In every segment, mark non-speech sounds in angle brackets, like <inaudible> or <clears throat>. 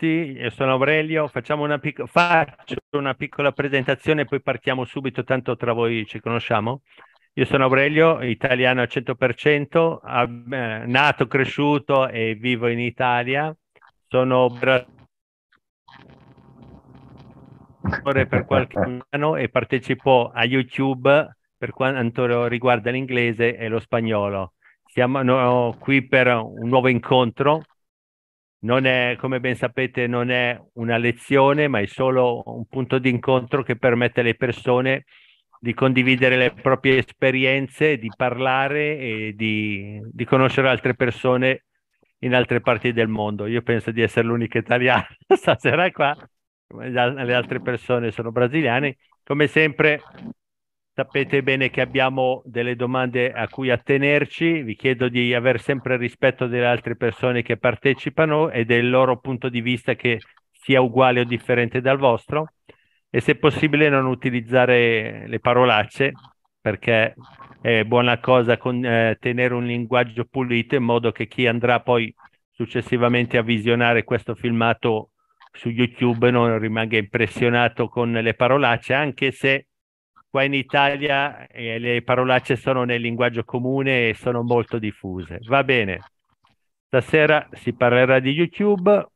tutti, io sono Aurelio, facciamo una pic- faccio una piccola presentazione e poi partiamo subito, tanto tra voi ci conosciamo. Io sono Aurelio, italiano al 100%, eh, nato, cresciuto e vivo in Italia. Sono per qualche anno e partecipo a YouTube per quanto riguarda l'inglese e lo spagnolo. Siamo no, qui per un nuovo incontro non è, come ben sapete, non è una lezione, ma è solo un punto di incontro che permette alle persone di condividere le proprie esperienze, di parlare e di, di conoscere altre persone in altre parti del mondo. Io penso di essere l'unica italiana <laughs> stasera qua, le altre persone sono brasiliane. Come sempre, Sapete bene che abbiamo delle domande a cui attenerci, vi chiedo di avere sempre rispetto delle altre persone che partecipano e del loro punto di vista che sia uguale o differente dal vostro. E se possibile non utilizzare le parolacce perché è buona cosa con, eh, tenere un linguaggio pulito in modo che chi andrà poi successivamente a visionare questo filmato su YouTube non rimanga impressionato con le parolacce anche se Qua in Italia eh, le parolacce sono nel linguaggio comune e sono molto diffuse. Va bene. Stasera si parlerà di YouTube.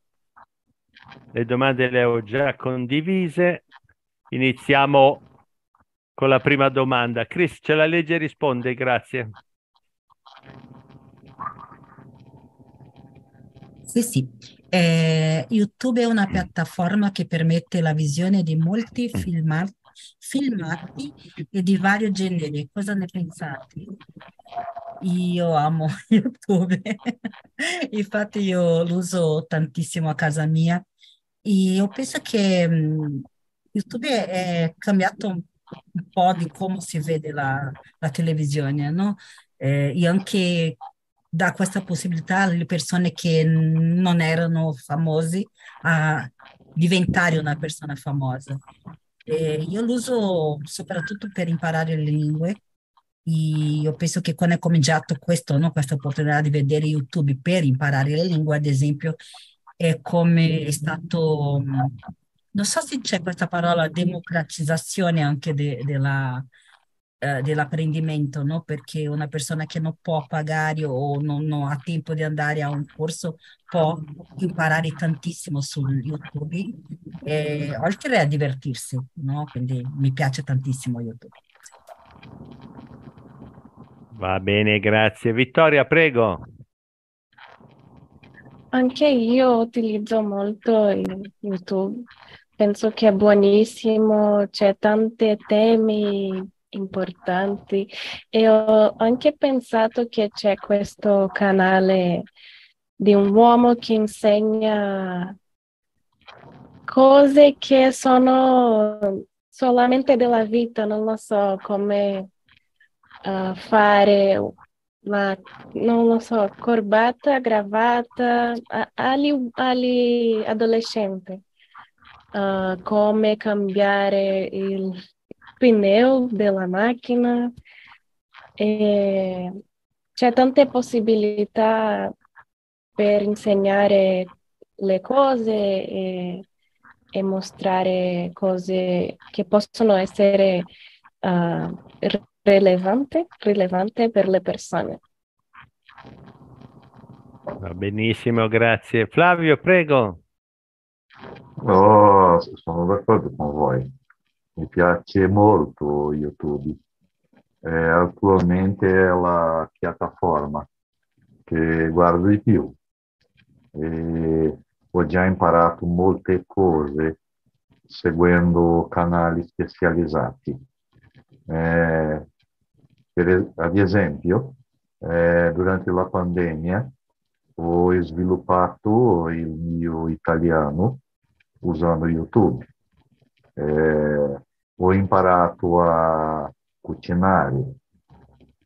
Le domande le ho già condivise. Iniziamo con la prima domanda. Chris, ce la legge e risponde, grazie. Sì, sì. Eh, YouTube è una piattaforma che permette la visione di molti filmati filmati e di vario genere. Cosa ne pensate? Io amo <laughs> YouTube, infatti io lo uso tantissimo a casa mia e io penso che um, YouTube è cambiato un, po' di come si vede la, la televisione, no? Eh, e anche dà questa possibilità alle persone che non erano famosi a diventare una persona famosa. Eh, io lo uso soprattutto per imparare le lingue. Io penso che quando è cominciato questo, no, questa opportunità di vedere YouTube per imparare le lingue, ad esempio, è come è stato, non so se c'è questa parola, democratizzazione anche de, della, eh, dell'apprendimento, no? Perché una persona che non può pagare o non, non, ha tempo di andare a un corso può imparare tantissimo su YouTube, eh, oltre a divertirsi, no? Quindi mi piace tantissimo YouTube. Va bene, grazie. Vittoria, prego. Anche io utilizzo molto YouTube, penso che è buonissimo, c'è tanti temi importanti e ho anche pensato che c'è questo canale di un uomo che insegna cose che sono solamente della vita, non lo so come uh, fare la, non lo so, corbata, gravata, agli, adolescenti, uh, come cambiare il pneu della macchina. E c'è tante possibilità per insegnare le cose e, e mostrare cose che possono essere uh, rilevanti, rilevanti per le persone. Va benissimo, grazie. Flavio, prego. Oh, sono d'accordo con voi mi piace molto YouTube. Eh, attualmente è la piattaforma che guardo di più. E ho già imparato molte cose seguendo canali specializzati. Eh, per, ad esempio, eh, durante la pandemia ho sviluppato il mio italiano usando YouTube eh, ho imparato a cucinare,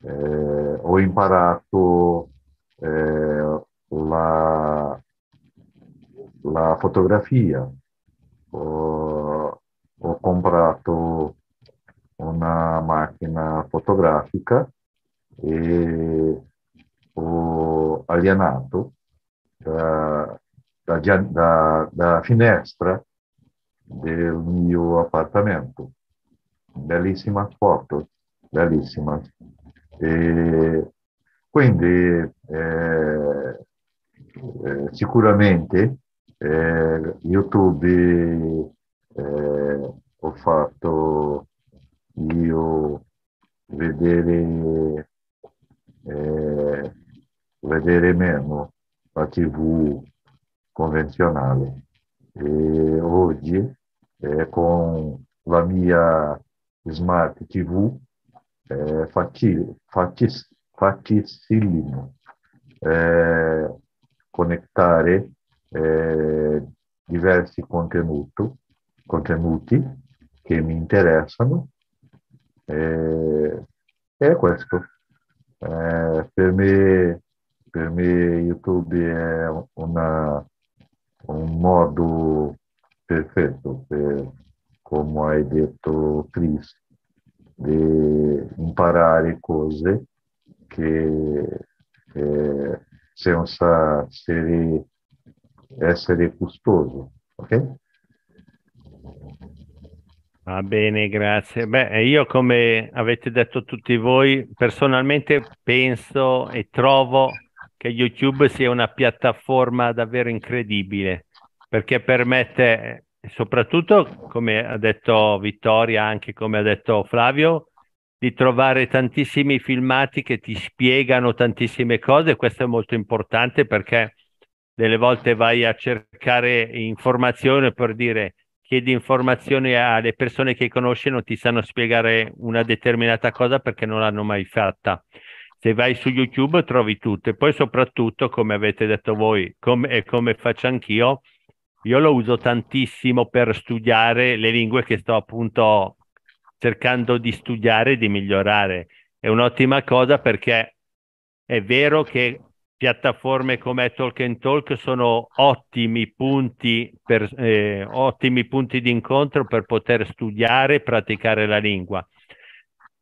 eh, ho imparato eh, la, la, fotografia, ho, ho, comprato una macchina fotografica e ho allenato da, da, da, da finestra del mio appartamento. Bellissima foto, bellissima. E quindi eh, eh, sicuramente eh, YouTube eh, ho fatto io vedere, eh, vedere meno la TV convenzionale e oggi eh, con la mia smart TV facile, facilissimo eh, connettare eh, diversi contenuti, che mi interessano e, è questo. Eh, per, me, per me YouTube è una, un modo perfetto per, come hai detto Chris, di imparare cose che eh, senza essere, essere costoso. Ok? Va bene, grazie. Beh, io come avete detto tutti voi, personalmente penso e trovo che YouTube sia una piattaforma davvero incredibile perché permette, soprattutto come ha detto Vittoria, anche come ha detto Flavio, di trovare tantissimi filmati che ti spiegano tantissime cose. Questo è molto importante perché delle volte vai a cercare informazioni per dire chiedi informazioni alle persone che conosci non ti sanno spiegare una determinata cosa perché non l'hanno mai fatta. Se vai su YouTube trovi tutto e poi soprattutto, come avete detto voi come, e come faccio anch'io, io lo uso tantissimo per studiare le lingue che sto appunto cercando di studiare e di migliorare. È un'ottima cosa perché è vero che piattaforme come Talk and Talk sono ottimi punti, per, eh, ottimi punti di incontro per poter studiare e praticare la lingua.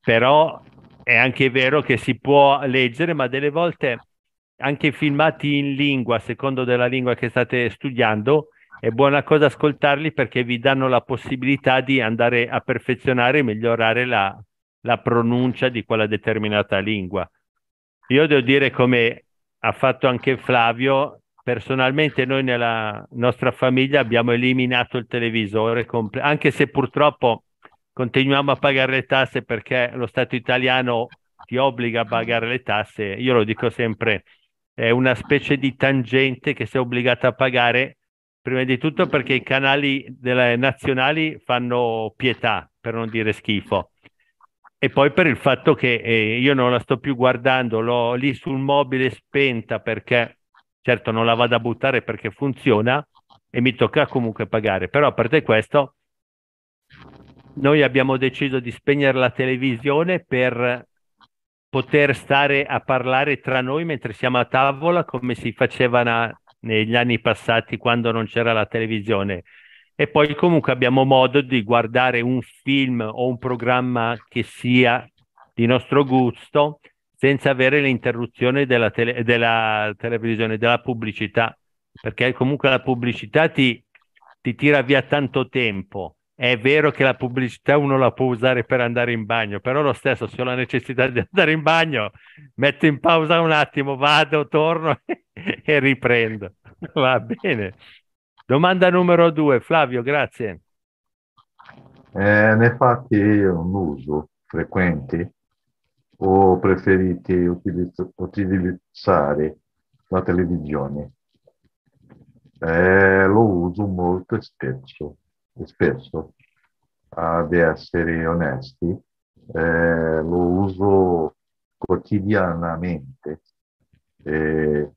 Però è anche vero che si può leggere, ma delle volte anche filmati in lingua, secondo della lingua che state studiando, è buona cosa ascoltarli perché vi danno la possibilità di andare a perfezionare e migliorare la, la pronuncia di quella determinata lingua. Io devo dire come ha fatto anche Flavio, personalmente noi nella nostra famiglia abbiamo eliminato il televisore, anche se purtroppo continuiamo a pagare le tasse perché lo Stato italiano ti obbliga a pagare le tasse. Io lo dico sempre, è una specie di tangente che sei obbligata a pagare, prima di tutto perché i canali delle nazionali fanno pietà, per non dire schifo e poi per il fatto che eh, io non la sto più guardando, l'ho lì sul mobile spenta perché certo non la vado a buttare perché funziona e mi tocca comunque pagare. Però a parte questo, noi abbiamo deciso di spegnere la televisione per poter stare a parlare tra noi mentre siamo a tavola come si faceva negli anni passati quando non c'era la televisione e poi comunque abbiamo modo di guardare un film o un programma che sia di nostro gusto senza avere l'interruzione della, tele- della televisione, della pubblicità, perché comunque la pubblicità ti, ti tira via tanto tempo. È vero che la pubblicità uno la può usare per andare in bagno, però lo stesso, se ho la necessità di andare in bagno, metto in pausa un attimo, vado, torno <laughs> e riprendo. Va bene. Domanda numero due, Flavio, grazie. Eh, ne fatti un uso frequente o preferite utilizz- utilizzare la televisione? Eh, lo uso molto spesso, spesso, ad essere onesti, eh, lo uso quotidianamente. Eh,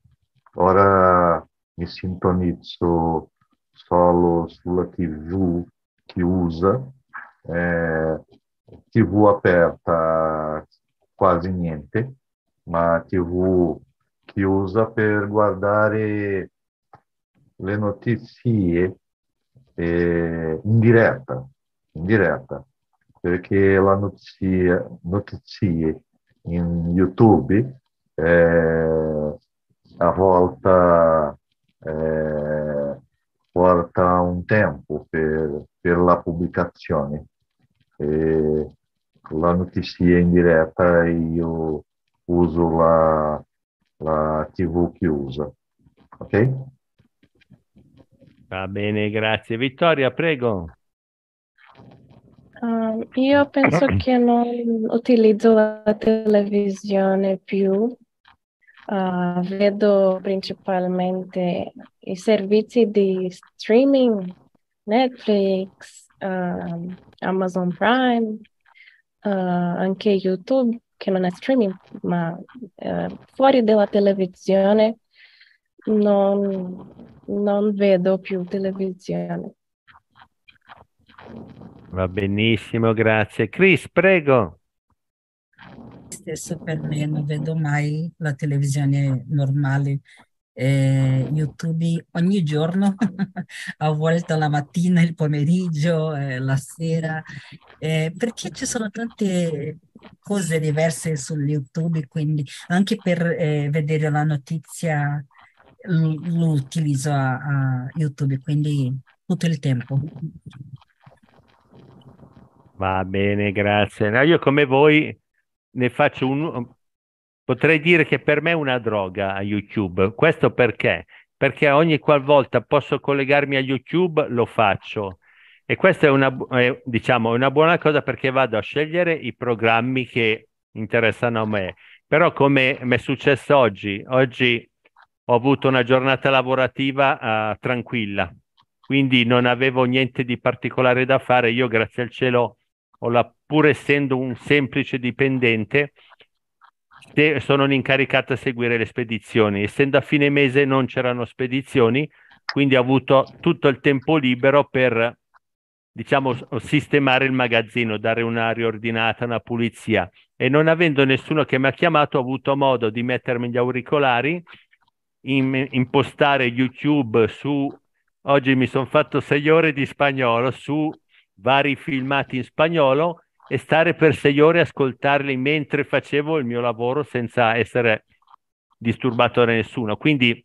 ora mi sintonizzo solo sulla TV che usa, eh, TV aperta quasi niente, ma TV che usa per guardare le notizie eh, in diretta, in diretta, perché la notizia, notizie in YouTube eh, a volte eh, porta un tempo per, per la pubblicazione. E la notizia in diretta io uso la, la TV che usa. Ok? Va bene, grazie. Vittoria, prego. Uh, io penso <clears throat> che non utilizzo la televisione più. Uh, vedo principalmente i servizi di streaming, Netflix, uh, Amazon Prime, anche YouTube, che non è streaming, ma fuori dalla televisione non, non vedo più televisione. Va benissimo, grazie. Chris, prego. Stesso per me, non vedo mai la televisione normale. Eh, YouTube ogni giorno, <laughs> a volte la mattina, il pomeriggio, eh, la sera, eh, perché ci sono tante cose diverse su YouTube, quindi anche per eh, vedere la notizia lo utilizzo a, a YouTube, quindi tutto il tempo. Va bene, grazie. No, io come voi ne faccio un... Potrei dire che per me è una droga a YouTube. Questo perché? Perché ogni qualvolta posso collegarmi a YouTube lo faccio. E questa è una, è, diciamo, una buona cosa perché vado a scegliere i programmi che interessano a me. Però come mi è successo oggi, oggi ho avuto una giornata lavorativa uh, tranquilla, quindi non avevo niente di particolare da fare. Io, grazie al cielo, la, pur essendo un semplice dipendente, sono incaricato a seguire le spedizioni. Essendo a fine mese non c'erano spedizioni, quindi ho avuto tutto il tempo libero per diciamo sistemare il magazzino, dare una riordinata, una pulizia e non avendo nessuno che mi ha chiamato ho avuto modo di mettermi gli auricolari in, impostare YouTube su, oggi mi sono fatto sei ore di spagnolo su vari filmati in spagnolo e stare per sei ore a ascoltarli mentre facevo il mio lavoro senza essere disturbato da nessuno. Quindi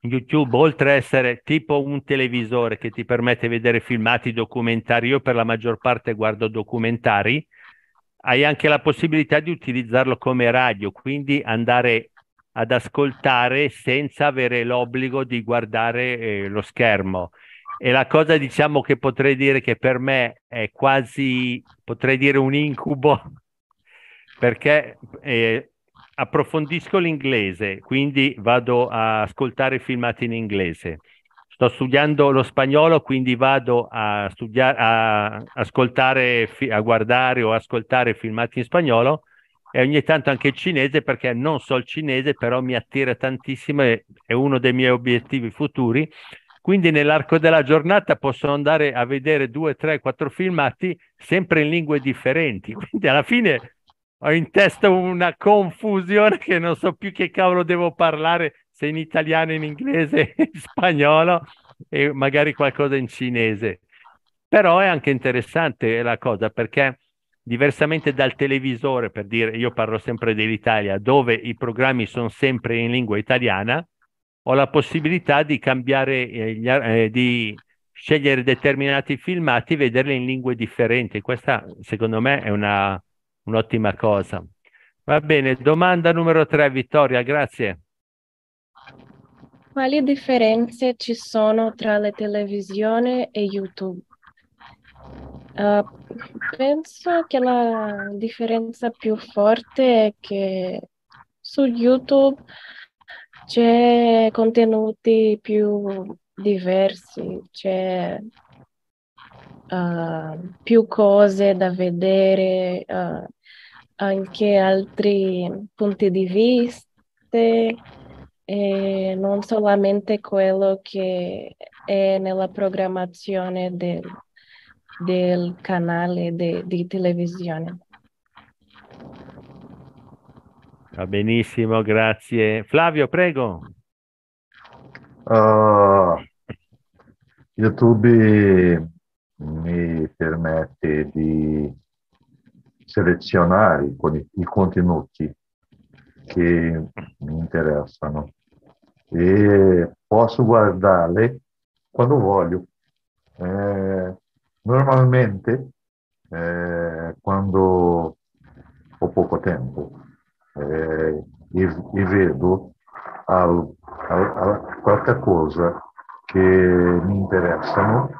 YouTube, oltre a essere tipo un televisore che ti permette di vedere filmati documentari, io per la maggior parte guardo documentari, hai anche la possibilità di utilizzarlo come radio, quindi andare ad ascoltare senza avere l'obbligo di guardare eh, lo schermo. E la cosa, diciamo, che potrei dire che per me è quasi, potrei dire un incubo, <laughs> perché eh, approfondisco l'inglese, quindi vado a ascoltare filmati in inglese. Sto studiando lo spagnolo, quindi vado a studiare, a ascoltare, a guardare o ascoltare filmati in spagnolo e ogni tanto anche il cinese perché non so il cinese, però mi attira tantissimo e è uno dei miei obiettivi futuri. Quindi nell'arco della giornata posso andare a vedere due, tre, quattro filmati sempre in lingue differenti. <laughs> Quindi alla fine ho in testa una confusione che non so più che cavolo devo parlare, se in italiano, in inglese, <laughs> in spagnolo e magari qualcosa in cinese. Però è anche interessante la cosa perché diversamente dal televisore, per dire, io parlo sempre dell'Italia, dove i programmi sono sempre in lingua italiana, ho la possibilità di cambiare, eh, gli, eh, di scegliere determinati filmati vederli in lingue differenti. Questa, secondo me, è una, un'ottima cosa. Va bene, domanda numero tre, Vittoria, grazie. Quali differenze ci sono tra la televisione e YouTube? Uh, penso che la differenza più forte è che su YouTube c'è contenuti più diversi, c'è uh, più cose da vedere, uh, anche altri punti di vista e non solamente quello che è nella programmazione del del canale de, di televisione. Va benissimo, grazie. Flavio, prego. Uh, YouTube mi permette di selezionare i contenuti che mi interessano e posso guardarli quando voglio. Eh, normalmente, eh, quando ho poco tempo eh, e, e, vedo al, al, al, qualche cosa che mi interessano,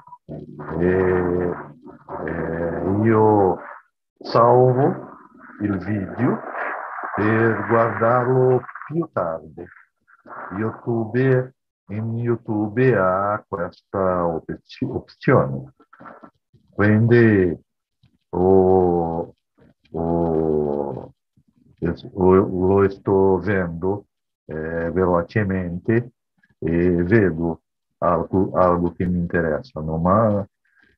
e, io salvo il video per guardarlo più tardi. YouTube, in YouTube ha questa opzione. Quindi o, o, lo sto vedendo eh, velocemente e vedo algo, algo che mi interessa, ma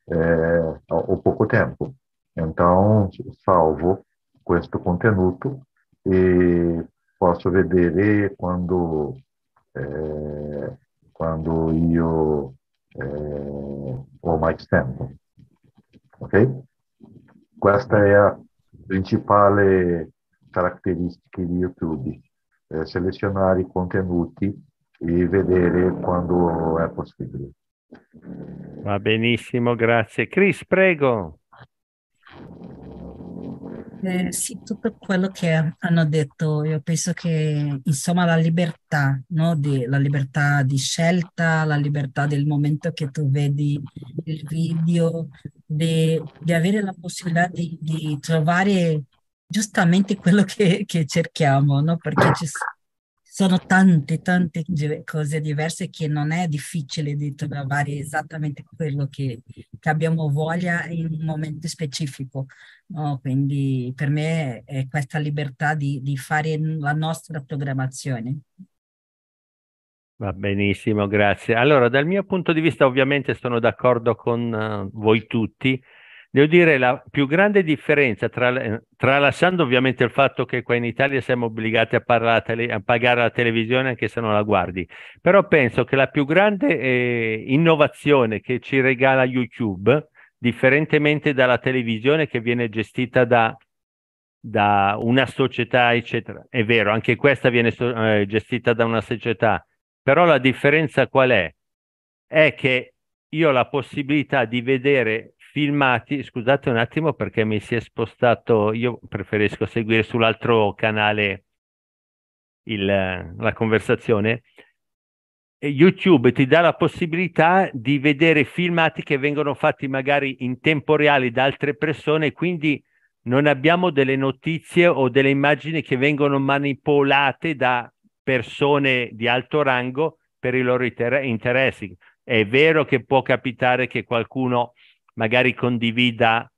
eh, ho poco tempo. Então, salvo questo contenuto e posso vedere quando, eh, quando io eh, ho mais tempo. Ok? Questa è la principale caratteristica di YouTube, eh, selezionare i contenuti e vedere quando è possibile. Va benissimo, grazie. Chris, prego. Eh, sì, tutto quello che hanno detto, io penso che insomma la libertà, no? di, la libertà di scelta, la libertà del momento che tu vedi il video, di, di avere la possibilità di, di trovare giustamente quello che, che cerchiamo, no? perché ci, sono tante, tante cose diverse che non è difficile di trovare esattamente quello che, che abbiamo voglia in un momento specifico. No? Quindi per me è questa libertà di, di fare la nostra programmazione. Va benissimo, grazie. Allora, dal mio punto di vista, ovviamente sono d'accordo con uh, voi tutti Devo dire la più grande differenza, tra, tralasciando ovviamente il fatto che qua in Italia siamo obbligati a, tele, a, pagare la televisione anche se non la guardi, però penso che la più grande eh, innovazione che ci regala YouTube, differentemente dalla televisione che viene gestita da, da una società, eccetera, è vero, anche questa viene eh, gestita da una società, però la differenza qual è? È che io ho la possibilità di vedere filmati, scusate un attimo perché mi si è spostato, io preferisco seguire sull'altro canale il, la conversazione. YouTube ti dà la possibilità di vedere filmati che vengono fatti magari in tempo reale da altre persone, quindi non abbiamo delle notizie o delle immagini che vengono manipolate da persone di alto rango per i loro interessi. È vero che può capitare che qualcuno magari condivida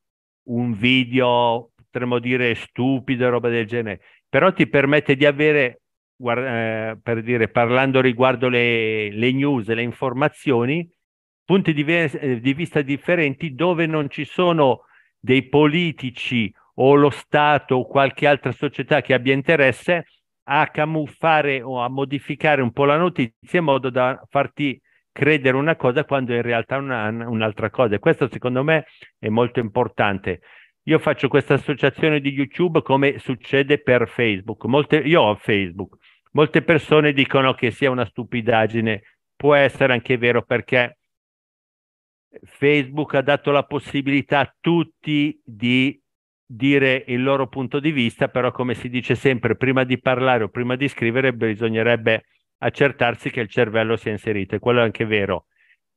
un video, potremmo dire stupido, roba del genere, però ti permette di avere, eh, per dire, parlando riguardo le, le news, le informazioni, punti di, eh, di vista differenti dove non ci sono dei politici o lo Stato o qualche altra società che abbia interesse a camuffare o a modificare un po' la notizia in modo da farti credere una cosa quando in realtà è una, un'altra cosa. E questo secondo me è molto importante. Io faccio questa associazione di YouTube come succede per Facebook. Molte, io ho Facebook. Molte persone dicono che sia una stupidaggine. Può essere anche vero perché Facebook ha dato la possibilità a tutti di dire il loro punto di vista, però come si dice sempre, prima di parlare o prima di scrivere bisognerebbe accertarsi che il cervello sia inserito, e quello è anche vero.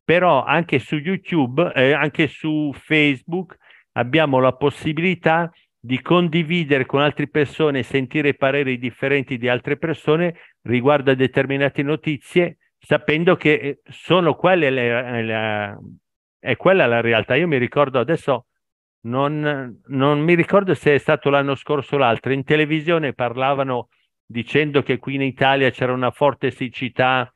Però anche su YouTube, eh, anche su Facebook, abbiamo la possibilità di condividere con altre persone sentire pareri differenti di altre persone riguardo a determinate notizie, sapendo che eh, sono quelle le, le, è quella la realtà. Io mi ricordo adesso, non, non mi ricordo se è stato l'anno scorso o l'altro, in televisione parlavano dicendo che qui in Italia c'era una forte siccità,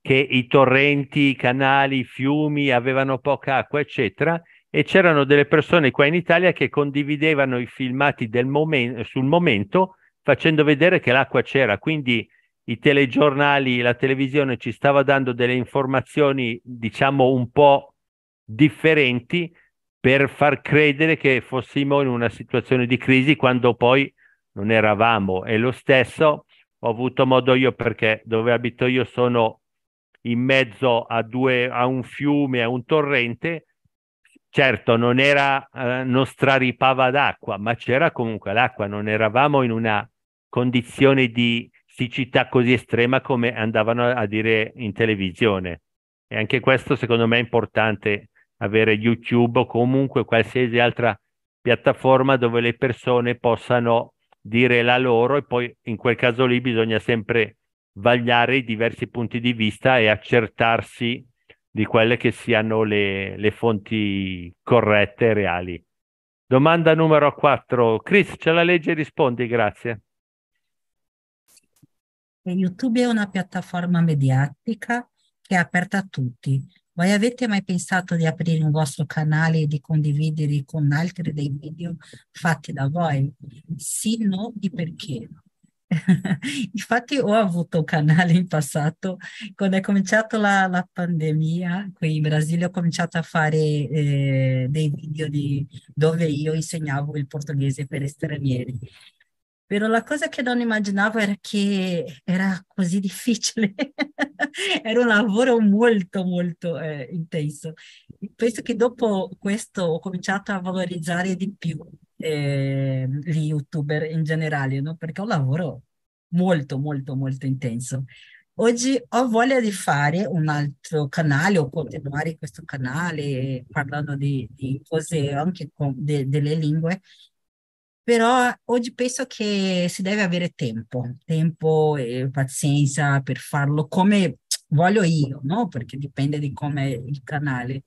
che i torrenti, i canali, i fiumi avevano poca acqua, eccetera, e c'erano delle persone qua in Italia che condividevano i filmati momen- sul momento facendo vedere che l'acqua c'era. Quindi i telegiornali, la televisione ci stava dando delle informazioni, diciamo, un po' differenti per far credere che fossimo in una situazione di crisi quando poi non eravamo. E lo stesso ho avuto modo io perché dove abito io sono in mezzo a, due, a un fiume, a un torrente, certo non era, eh, non straripava d'acqua, ma c'era comunque l'acqua, non eravamo in una condizione di siccità così estrema come andavano a dire in televisione. E anche questo secondo me è importante avere YouTube o comunque qualsiasi altra piattaforma dove le persone possano dire la loro e poi in quel caso lì bisogna sempre vagliare i diversi punti di vista e accertarsi di quelle che siano le, le fonti corrette e reali. Domanda numero 4. Chris, ce la legge rispondi, grazie. YouTube è una piattaforma mediatica che è aperta a tutti. Voi avete mai pensato di aprire un vostro canale e di condividere con altri dei video fatti da voi? Sì, no, di perché? <laughs> Infatti ho avuto un canale in passato, quando è cominciata la, la pandemia, qui in Brasile ho cominciato a fare eh, dei video di, dove io insegnavo il portoghese per stranieri. Però la cosa che non immaginavo era che era così difficile, <laughs> era un lavoro molto molto eh, intenso. Penso che dopo questo ho cominciato a valorizzare di più eh, gli youtuber in generale, no? perché è un lavoro molto, molto, molto intenso. Oggi ho voglia di fare un altro canale o continuare questo canale parlando di, di cose anche con, de, delle lingue, però oggi penso che si deve avere tempo, tempo e pazienza per farlo come voglio io, no? Perché dipende di come il canale.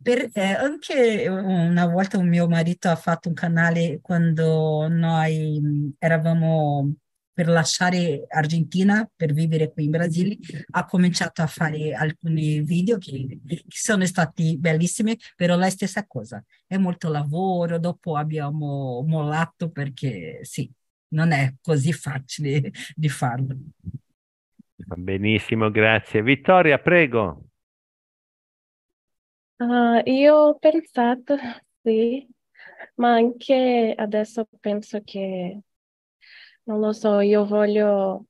Per, eh, anche una volta un mio marito ha fatto un canale quando noi eravamo per lasciare Argentina per vivere qui in Brasile, ha cominciato a fare alcuni video che, che sono stati bellissimi, però la stessa cosa, è molto lavoro, dopo abbiamo mollato perché sì, non è così facile di farlo. Benissimo, grazie. Vittoria, prego. Uh, io ho pensato, sì, ma anche adesso penso che, non lo so, io voglio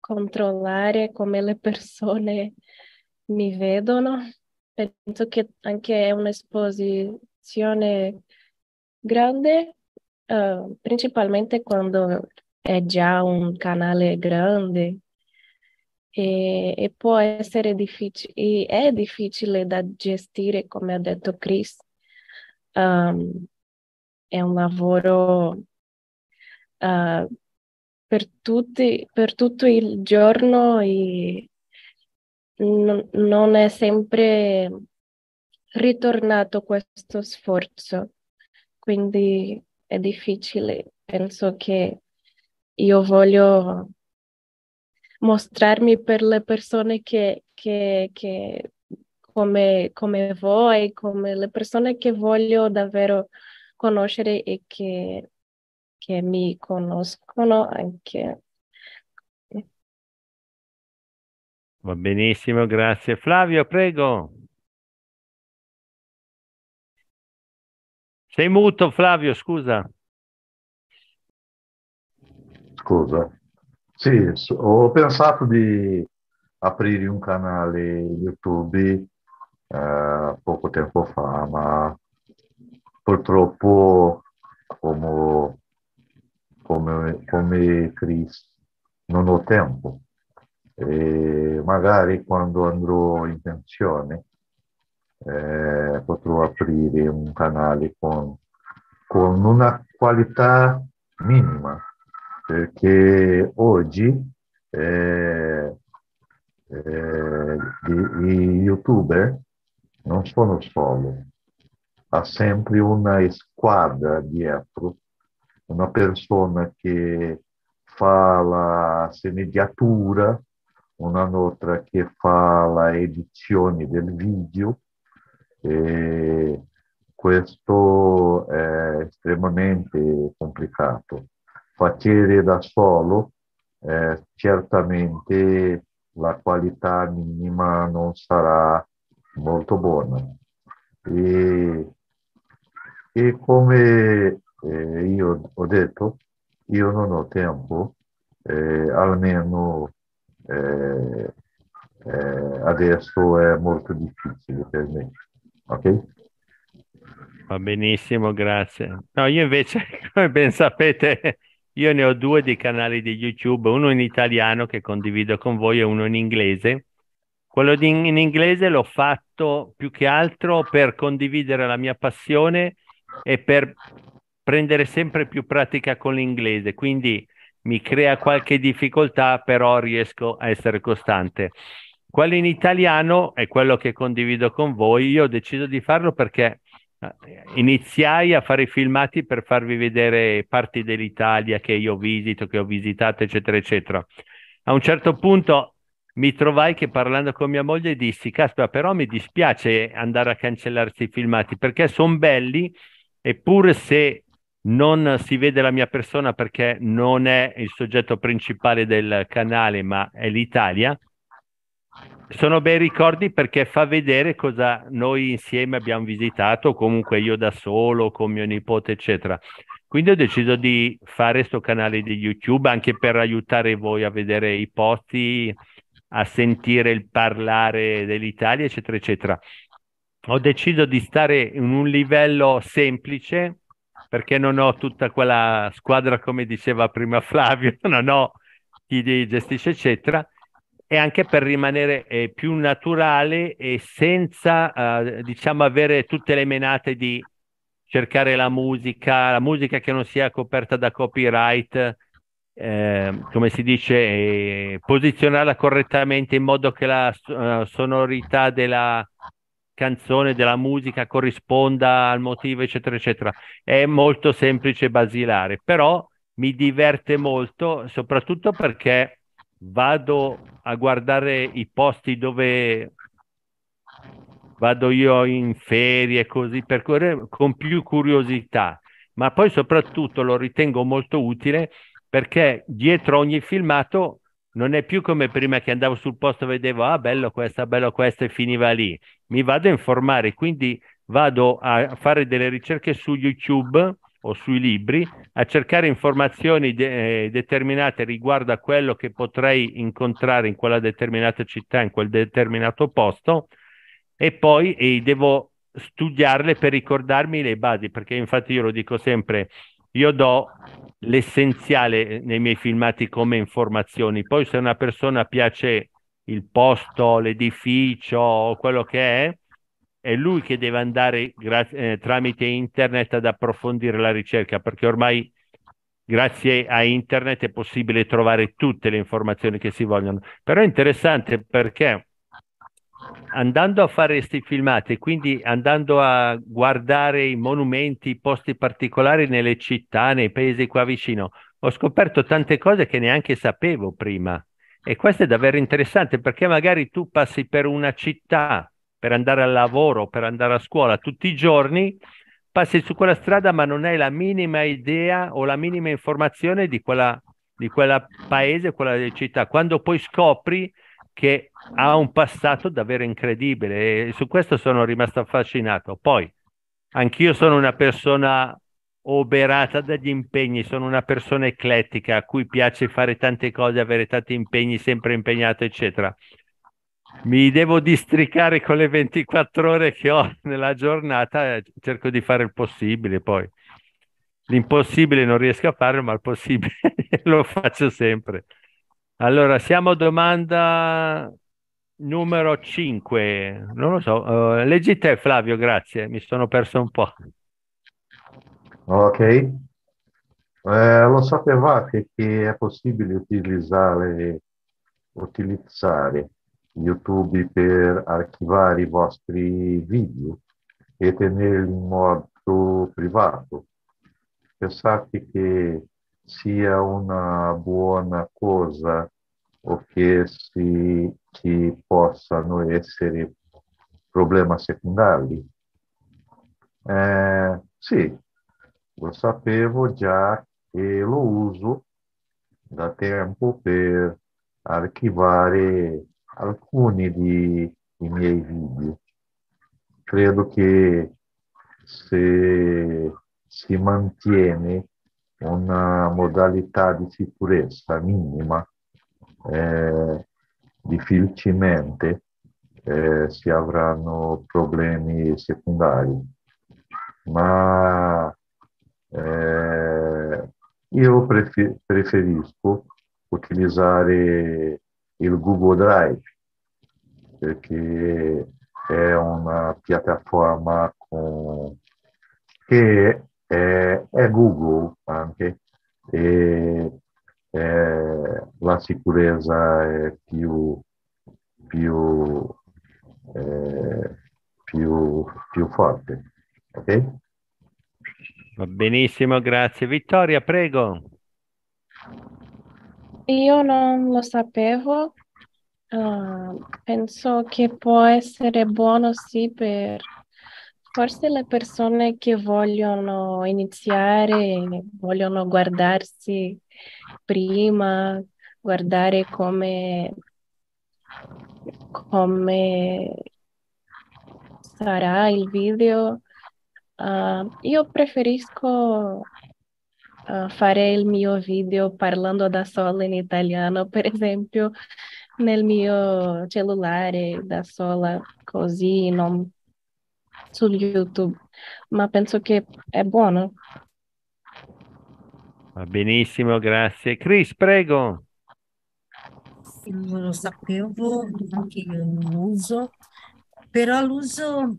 controllare come le persone <laughs> mi vedono. Penso che anche è un'esposizione grande, uh, principalmente quando è già un canale grande e, e può essere difficile, è difficile da gestire, come ha detto Chris. Um, è un lavoro uh, per, tutti, per tutto il giorno e non, è sempre ritornato questo sforzo. Quindi è difficile. Penso che io voglio mostrarmi per le persone che, che, che come, come voi, come le persone che voglio davvero conoscere e che, che mi conoscono anche. Va benissimo, grazie. Flavio, prego. Sei muto, Flavio, scusa. Scusa. Sì, ho pensato di aprire un canale YouTube eh, poco tempo fa, ma purtroppo come, come, come Chris non ho tempo. E magari quando andrò in pensione eh, potrò aprire un canale con, con una qualità minima perché oggi eh, eh, i, i youtuber non sono solo, ha sempre una squadra dietro, una persona che fa la sceneggiatura, un'altra che fa la edizione del video. E questo è estremamente complicato facere da solo, eh, certamente la qualità minima non sarà molto buona. E, e come eh, io ho detto, io non ho tempo, eh, almeno eh, eh, adesso è molto difficile per me. Ok? Va benissimo, grazie. No, io invece, <laughs> come ben sapete, io ne ho due di canali di YouTube, uno in italiano che condivido con voi e uno in inglese. Quello di, in inglese l'ho fatto più che altro per condividere la mia passione e per prendere sempre più pratica con l'inglese, quindi mi crea qualche difficoltà, però riesco a essere costante. Quello in italiano è quello che condivido con voi. Io ho deciso di farlo perché eh, iniziai a fare i filmati per farvi vedere parti dell'Italia che io visito, che ho visitato, eccetera, eccetera. A un certo punto mi trovai che parlando con mia moglie dissi, caspita, però mi dispiace andare a cancellare questi filmati perché sono belli, eppure se non si vede la mia persona perché non è il soggetto principale del canale, ma è l'Italia, sono bei ricordi perché fa vedere cosa noi insieme abbiamo visitato, comunque io da solo, con mio nipote, eccetera. Quindi ho deciso di fare questo canale di YouTube anche per aiutare voi a vedere i posti, a sentire il parlare dell'Italia, eccetera, eccetera. Ho deciso di stare in un livello semplice perché non ho tutta quella squadra, come diceva prima Flavio, <laughs> non ho chi gestisce, eccetera. E anche per rimanere eh, più naturale e senza, eh, diciamo, avere tutte le menate di cercare la musica, la musica che non sia coperta da copyright, eh, come si dice, eh, posizionarla correttamente in modo che la uh, sonorità della canzone, della musica corrisponda al motivo, eccetera, eccetera. È molto semplice e basilare, però mi diverte molto, soprattutto perché vado a guardare i posti dove vado io in ferie così per correre con più curiosità, ma poi soprattutto lo ritengo molto utile perché dietro ogni filmato non è più come prima che andavo sul posto e vedevo ah bello questo, bello questo e finiva lì. Mi vado a informare, quindi vado a fare delle ricerche su YouTube o sui libri a cercare informazioni de- eh, determinate riguardo a quello che potrei incontrare in quella determinata città, in quel determinato posto e poi e devo studiarle per ricordarmi le basi, perché infatti io lo dico sempre, io do l'essenziale nei miei filmati come informazioni, poi se una persona piace il posto, l'edificio quello che è, è lui che deve andare gra- eh, tramite internet ad approfondire la ricerca, perché ormai grazie a internet è possibile trovare tutte le informazioni che si vogliono. Però è interessante perché andando a fare questi filmati, quindi andando a guardare i monumenti, i posti particolari nelle città, nei paesi qua vicino, ho scoperto tante cose che neanche sapevo prima. E questo è davvero interessante perché magari tu passi per una città per andare al lavoro, per andare a scuola tutti i giorni, passi su quella strada ma non hai la minima idea o la minima informazione di quella, di quella paese, quella città. Quando poi scopri che ha un passato davvero incredibile e su questo sono rimasto affascinato. Poi, anch'io sono una persona oberata dagli impegni, sono una persona eclettica a cui piace fare tante cose, avere tanti impegni, sempre impegnato, eccetera mi devo districare con le 24 ore che ho <laughs> nella giornata, cerco di fare il possibile poi. L'impossibile non riesco a farlo, ma il possibile <laughs> lo faccio sempre. Allora, siamo a domanda numero 5. Non lo so, uh, leggi te Flavio, grazie, mi sono perso un po'. Ok. Eh, lo sapevate che è possibile utilizzare, utilizzare YouTube per archivare i vostri video e tenerli in modo privato. Pensate che sia una buona cosa o che si, ci possano essere problemi secondari? Eh, sì, lo sapevo già e lo uso da tempo per archivare alcuni dei miei video. Credo che se si mantiene una modalità di sicurezza minima, eh, difficilmente eh, si avranno problemi secondari. Ma eh, io prefer- preferisco il Google Drive perché è una piattaforma con, che è, è, Google anche e la sicurezza è più, più, forte. Ok? Va benissimo, grazie. Vittoria, prego. Io non lo sapevo, uh, penso che può essere buono sì per forse le persone che vogliono iniziare, vogliono guardarsi prima, guardare come, come sarà il video. Uh, io preferisco uh, fare il mio video parlando da sola in italiano, per esempio, nel mio cellulare da sola, così non su YouTube, ma penso che è buono. Va benissimo, grazie. Chris, prego. Non lo sapevo, anche io non uso, però l'uso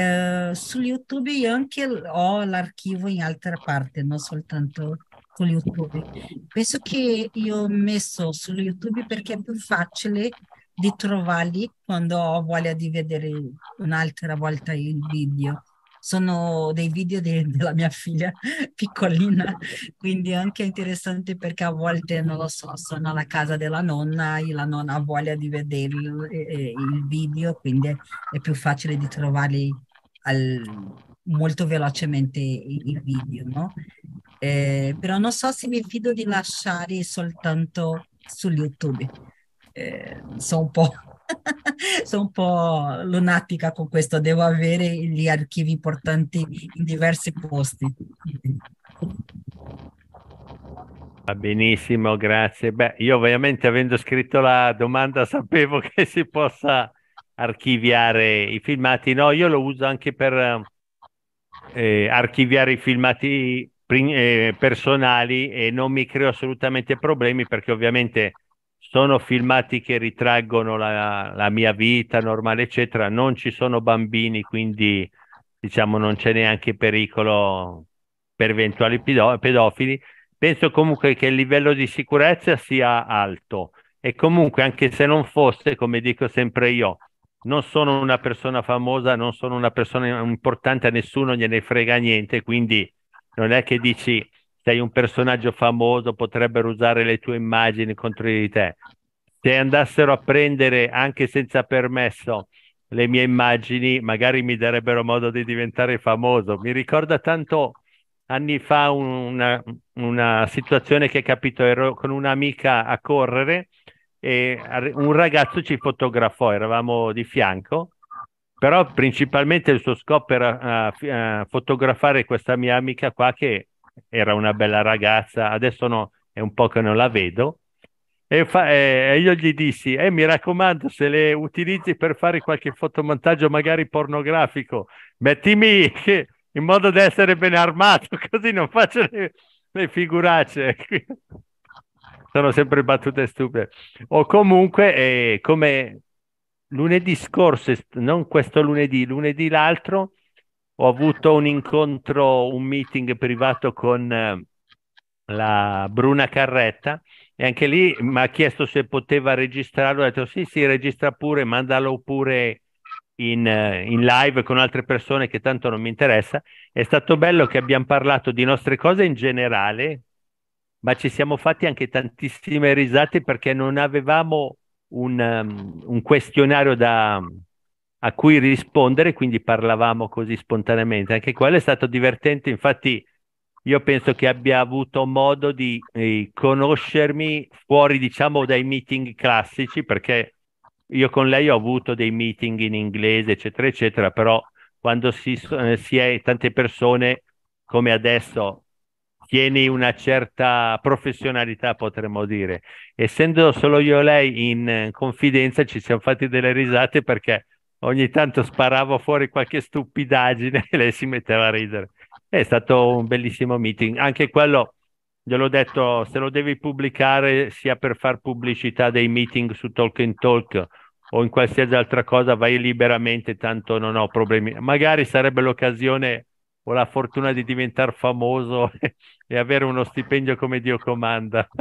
eh, su YouTube io anche ho l'archivio in altra parte, non soltanto con YouTube. Penso che io ho messo su YouTube perché è più facile di trovarli quando ho voglia di vedere un'altra volta il video. Sono dei video de, della mia figlia <laughs> piccolina, quindi anche interessante perché a volte, non lo so, sono alla casa della nonna e la nonna ha voglia di vedere il, il video, quindi è più facile di trovarli al, molto velocemente il video, no? Eh, però non so se mi fido di lasciare soltanto su YouTube. Eh, sono un po', <laughs> sono un po' lunatica con questo, devo avere gli archivi importanti in diversi posti. Va benissimo, grazie. Beh, io ovviamente avendo scritto la domanda sapevo <laughs> che si possa archiviare i filmati. No, io lo uso anche per eh, archiviare i filmati eh, personali e non mi creo assolutamente problemi perché ovviamente sono filmati che ritraggono la, la mia vita normale, eccetera. Non ci sono bambini, quindi diciamo non c'è neanche pericolo per eventuali pedofili. Penso comunque che il livello di sicurezza sia alto e comunque anche se non fosse, come dico sempre io, non sono una persona famosa, non sono una persona importante, a nessuno gliene frega niente, quindi non è che dici sei un personaggio famoso, potrebbero usare le tue immagini contro di te. Se andassero a prendere anche senza permesso le mie immagini, magari mi darebbero modo di diventare famoso. Mi ricorda tanto anni fa una, una situazione che capito, ero con un'amica a correre e un ragazzo ci fotografò, eravamo di fianco, però principalmente il suo scopo era uh, uh, fotografare questa mia amica qua che era una bella ragazza, adesso no, è un po' che non la vedo. E, fa, eh, io gli dissi, eh, mi raccomando, se le utilizzi per fare qualche fotomontaggio magari pornografico, mettimi in modo da essere ben armato, <laughs> così non faccio le, le figuracce. <laughs> Sono sempre battute stupide. O comunque, eh, come lunedì scorso, non questo lunedì, lunedì l'altro, ho avuto un incontro, un meeting privato con eh, la Bruna Carretta e anche lì mi ha chiesto se poteva registrarlo, ho detto sì, sì, registra pure, mandalo pure in, eh, in, live con altre persone che tanto non mi interessa. È stato bello che abbiamo parlato di nostre cose in generale, ma ci siamo fatti anche tantissime risate perché non avevamo un, um, un questionario da, a cui rispondere, quindi parlavamo così spontaneamente. Anche quello è stato divertente, infatti io penso che abbia avuto modo di eh, conoscermi fuori, diciamo, dai meeting classici, perché io con lei ho avuto dei meeting in inglese, eccetera, eccetera, però quando si, eh, si è tante persone come adesso tieni una certa professionalità, potremmo dire. Essendo solo io e lei in confidenza, ci siamo fatti delle risate perché ogni tanto sparavo fuori qualche stupidaggine <laughs> e lei si metteva a ridere. È stato un bellissimo meeting, anche quello, gliel'ho detto, se lo devi pubblicare sia per far pubblicità dei meeting su Talk and Talk o in qualsiasi altra cosa, vai liberamente, tanto non ho problemi. Magari sarebbe l'occasione o la fortuna di diventare famoso <laughs> e avere uno stipendio come Dio comanda. <laughs>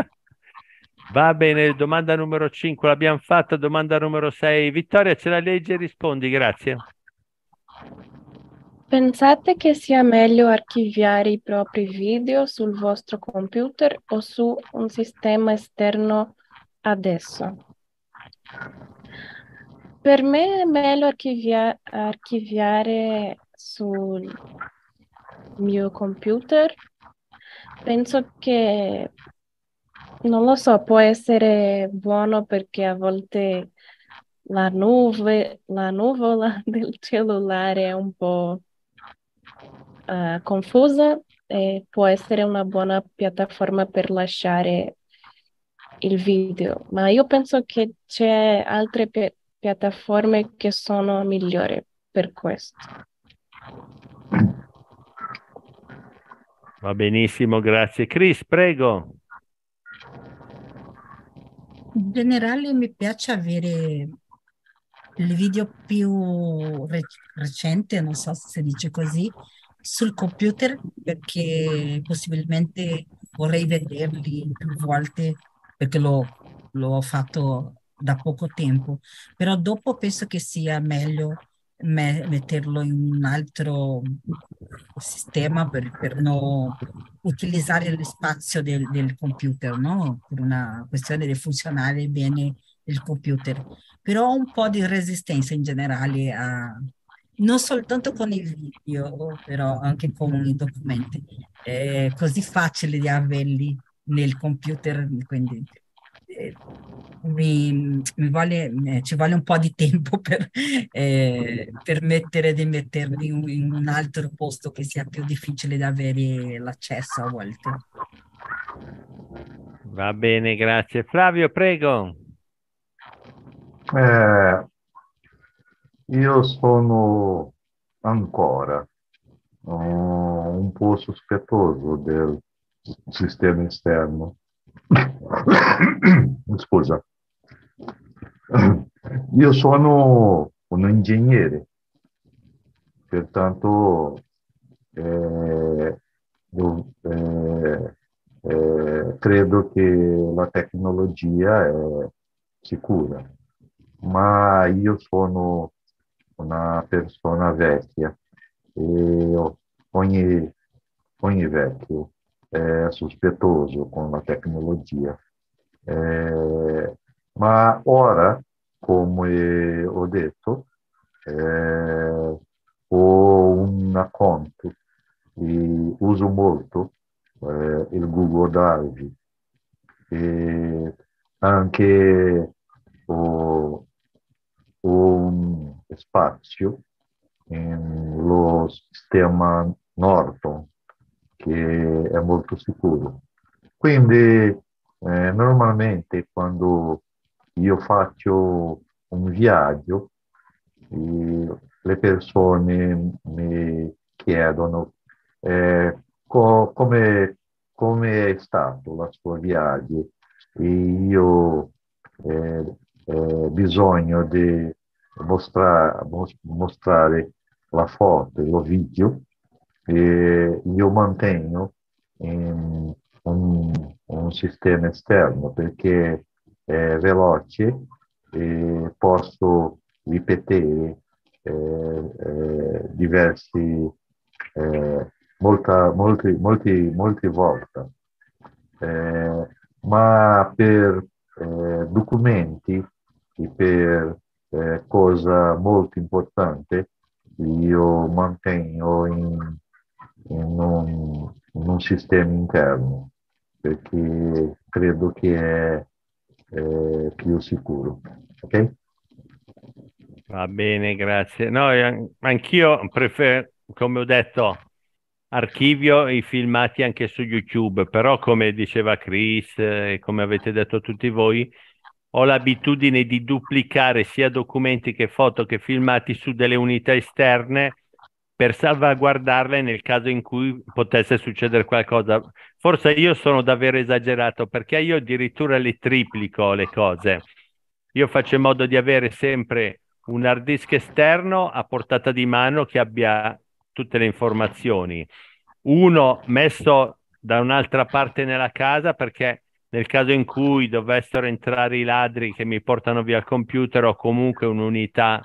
Va bene, domanda numero 5 l'abbiamo fatta, domanda numero 6. Vittoria, ce la leggi e rispondi, grazie. Pensate che sia meglio archiviare i propri video sul vostro computer o su un sistema esterno adesso? Per me è meglio archivia- archiviare sul mio computer. Penso che, non lo so, può essere buono perché a volte la nuve, la nuvola <laughs> del cellulare è un po' uh, confusa e può essere una buona piattaforma per lasciare il video, ma io penso che c'è altre pi- piattaforme che sono migliori per questo. Va benissimo, grazie. Chris, prego. In generale mi piace avere il video più re- recente, non so se si dice così, sul computer perché possibilmente vorrei vederli più volte perché l'ho fatto da poco tempo, però dopo penso che sia meglio me- metterlo in un altro sistema per, per non utilizzare lo spazio del, del computer, no? Per una questione di funzionare bene il computer. Però un po' di resistenza in generale a, non soltanto con i video, però anche con i documenti. È così facile di averli nel computer, quindi mi, mi vuole, eh, ci vuole un po' di tempo <laughs> per eh, permettere di metterli in, un altro posto che sia più difficile da avere l'accesso a volte. Va bene, grazie. Flavio, prego. Eh, io sono ancora uh, un po' sospettoso del sistema esterno Scusa. Io sono un ingegnere, pertanto eh, eh, eh, credo che la tecnologia è sicura, ma io sono una persona vecchia e ogni, ogni vecchio é, suspeitoso com a tecnologia. É, ma ora, como ho detto, é, una conto e uso molto eh, il Google Drive e anche ho, ho un spazio nello sistema Norton che è molto sicuro. Quindi eh, normalmente quando io faccio un viaggio le persone mi chiedono eh, co- come, come, è stato la sua viaggio e io eh, eh, bisogno di mostrare, mostrare la foto, il video e io mantengo un, un, sistema esterno perché è veloce e posso ripetere eh, eh, diversi, eh, molta, molti, molti, molte volte. Eh, ma per eh, documenti e per eh, cosa molto importante io mantengo in in un, in un sistema interno, perché credo che è, è più sicuro. Ok? Va bene, grazie. No, anch'io prefer- come ho detto, archivio i filmati anche su YouTube, però come diceva Chris e come avete detto tutti voi, ho l'abitudine di duplicare sia documenti che foto che filmati su delle unità esterne per salvaguardarle nel caso in cui potesse succedere qualcosa. Forse io sono davvero esagerato perché io addirittura le triplico le cose. Io faccio in modo di avere sempre un hard disk esterno a portata di mano che abbia tutte le informazioni. Uno messo da un'altra parte nella casa perché nel caso in cui dovessero entrare i ladri che mi portano via il computer ho comunque un'unità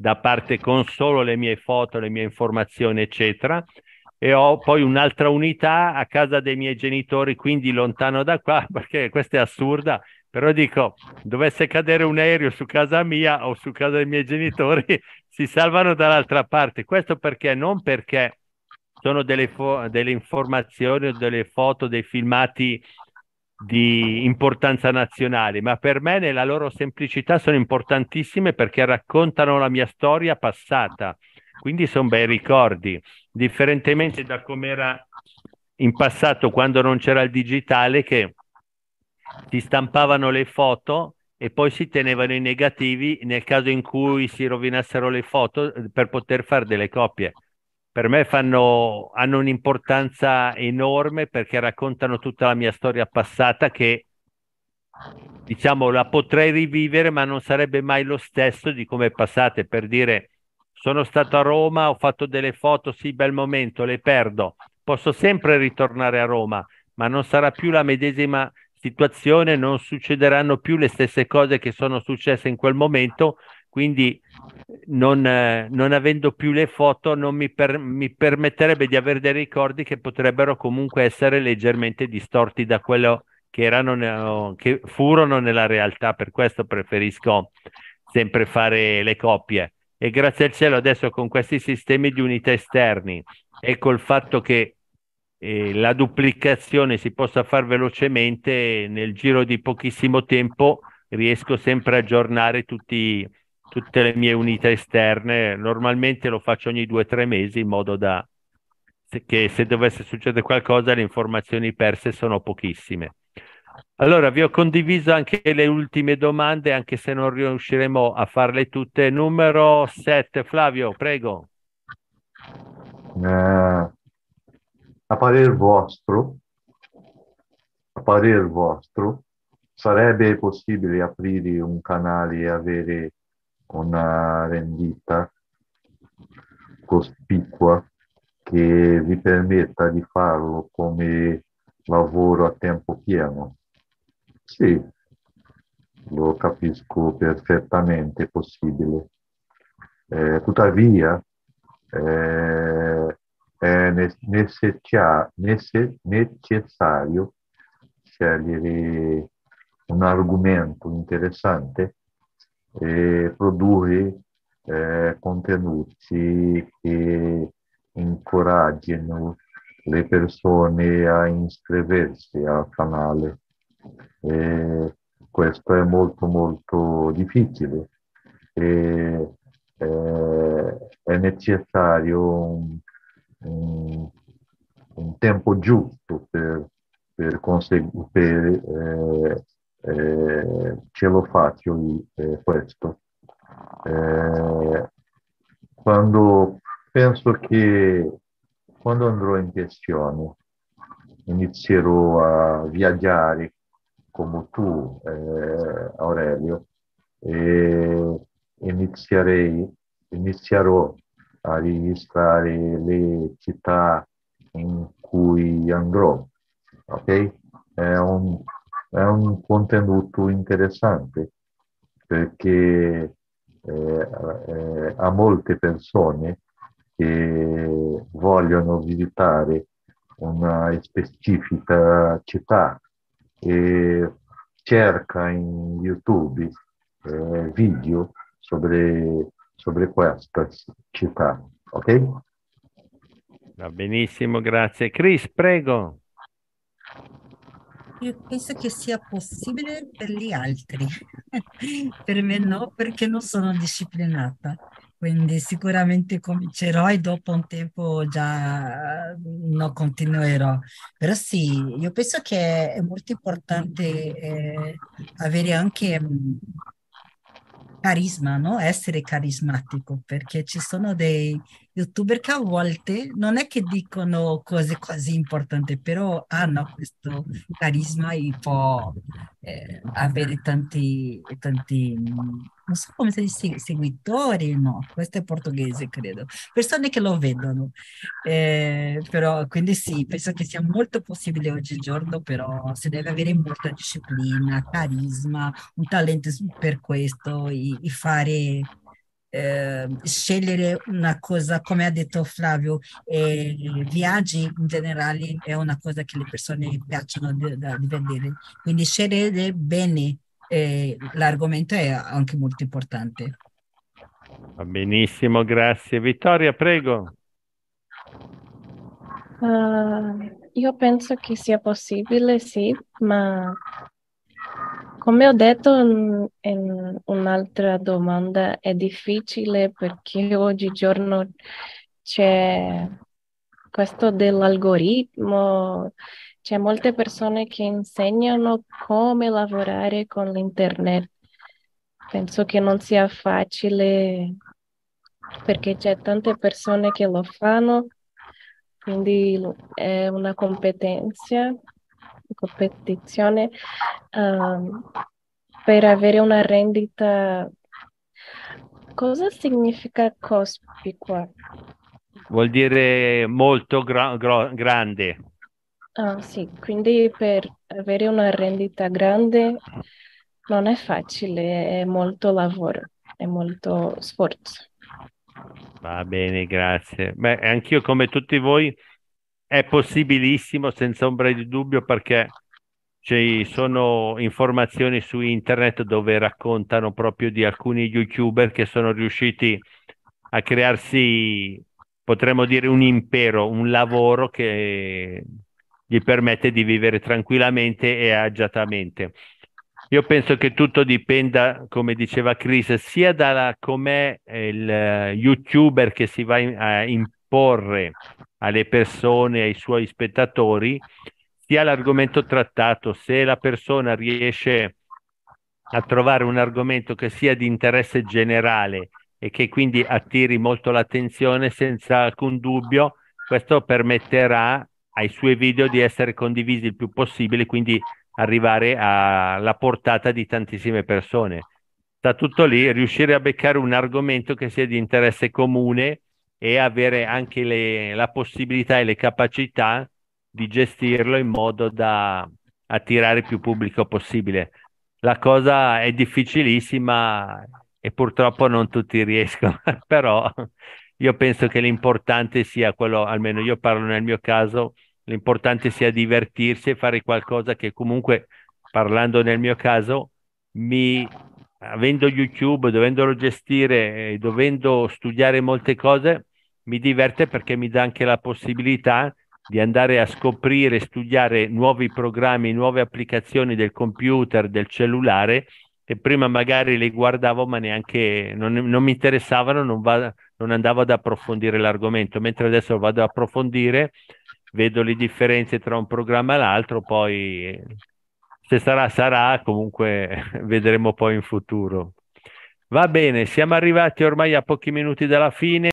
da parte con solo le mie foto, le mie informazioni, eccetera. E ho poi un'altra unità a casa dei miei genitori, quindi lontano da qua, <laughs> perché questa è assurda. Però dico, dovesse cadere un aereo su casa mia o su casa dei miei genitori, <laughs> si salvano dall'altra parte. Questo perché? Non perché sono delle, fo- delle informazioni o delle foto, dei filmati di importanza nazionale, ma per me nella loro semplicità sono importantissime perché raccontano la mia storia passata, quindi sono bei ricordi, differentemente da come era in passato quando non c'era il digitale che si stampavano le foto e poi si tenevano i negativi nel caso in cui si rovinassero le foto eh, per poter fare delle copie. Per me fanno, hanno un'importanza enorme perché raccontano tutta la mia storia passata che diciamo la potrei rivivere ma non sarebbe mai lo stesso di come passate per dire sono stato a Roma, ho fatto delle foto, sì, bel momento, le perdo. Posso sempre ritornare a Roma, ma non sarà più la medesima situazione, non succederanno più le stesse cose che sono successe in quel momento, quindi non, eh, non avendo più le foto non mi, per, mi, permetterebbe di avere dei ricordi che potrebbero comunque essere leggermente distorti da quello che, erano, che furono nella realtà, per questo preferisco sempre fare le coppie. E grazie al cielo adesso con questi sistemi di unità esterni e col fatto che eh, la duplicazione si possa fare velocemente, nel giro di pochissimo tempo riesco sempre a aggiornare tutti, tutte le mie unità esterne. Normalmente lo faccio ogni due o tre mesi in modo da che se dovesse succedere qualcosa le informazioni perse sono pochissime. Allora, vi ho condiviso anche le ultime domande, anche se non riusciremo a farle tutte. Numero 7, Flavio, prego. Uh, a parer vostro, a parer vostro, sarebbe possibile aprire un canale e avere una rendita cospicua che vi permetta di farlo come lavoro a tempo pieno? Sì, lo capisco perfettamente possibile. Eh, tuttavia, eh, è necessario scegliere un argomento interessante e produrre eh, contenuti che incoraggino le persone a iscriversi al canale. E questo è molto molto difficile. E, eh, è necessario un un, un tempo giusto per, per, per eh, ce lo faccio eh, questo. Eh, quando penso che quando andrò in pensione inizierò a viaggiare come tu, eh, Aurelio, e inizierei, inizierò a registrare le città in cui andrò. Ok? È un, è un contenuto interessante perché eh, eh, molte persone che vogliono visitare una specifica città e cerca in YouTube eh, video sobre questa città. Ok? Va benissimo, grazie. Chris, prego. Io penso che sia possibile per gli altri, <laughs> per me no, perché non sono disciplinata. quindi sicuramente comincerò e dopo un tempo già non continuerò. Però sì, io penso che è molto importante eh, avere anche mh, carisma, no? Essere carismatico, perché ci sono dei youtuber che a volte non è che dicono cose così importanti, però hanno questo carisma e può eh, avere tanti, tanti, non so come si dice, seguitori, no, questo è portoghese, credo, persone che lo vedono. Eh, però, quindi sì, penso che sia molto possibile oggigiorno, però si deve avere molta disciplina, carisma, un talento per questo e, e fare eh, scegliere una cosa, come ha detto Flavio, eh, viaggi in generale è una cosa che le persone piacciono di, di vedere, quindi scegliere bene eh, l'argomento è anche molto importante. Va benissimo, grazie. Vittoria, prego. Uh, io penso che sia possibile, sì, ma come ho detto in, in un'altra domanda, è difficile perché oggigiorno c'è questo dell'algoritmo, c'è molte persone che insegnano come lavorare con l'internet. Penso che non sia facile perché c'è tante persone che lo fanno, quindi è una competenza competizione um, per avere una rendita. Cosa significa cospicua? Vuol dire molto gra- gro- grande. Ah, sì, quindi per avere una rendita grande non è facile, è molto lavoro, è molto sforzo. Va bene, grazie. Beh, anch'io come tutti voi è possibilissimo, senza ombra di dubbio, perché ci sono informazioni su internet dove raccontano proprio di alcuni youtuber che sono riusciti a crearsi, potremmo dire, un impero, un lavoro che gli permette di vivere tranquillamente e agiatamente. Io penso che tutto dipenda, come diceva Chris, sia da com'è il youtuber che si va a imporre alle persone, ai suoi spettatori, sia l'argomento trattato. Se la persona riesce a trovare un argomento che sia di interesse generale e che quindi attiri molto l'attenzione, senza alcun dubbio, questo permetterà ai suoi video di essere condivisi il più possibile, quindi arrivare alla portata di tantissime persone. Sta tutto lì, riuscire a beccare un argomento che sia di interesse comune e avere anche le, la possibilità e le capacità di gestirlo in modo da attirare più pubblico possibile. La cosa è difficilissima e purtroppo non tutti riescono, <laughs> però io penso che l'importante sia quello, almeno io parlo nel mio caso, l'importante sia divertirsi e fare qualcosa che comunque, parlando nel mio caso, mi avendo YouTube, dovendolo gestire dovendo studiare molte cose, mi diverte perché mi dà anche la possibilità di andare a scoprire, studiare nuovi programmi, nuove applicazioni del computer, del cellulare e prima magari le guardavo ma neanche non, non mi interessavano, non, va, non andavo ad approfondire l'argomento, mentre adesso vado ad approfondire, vedo le differenze tra un programma e l'altro, poi se sarà sarà, comunque <laughs> vedremo poi in futuro. Va bene, siamo arrivati ormai a pochi minuti dalla fine.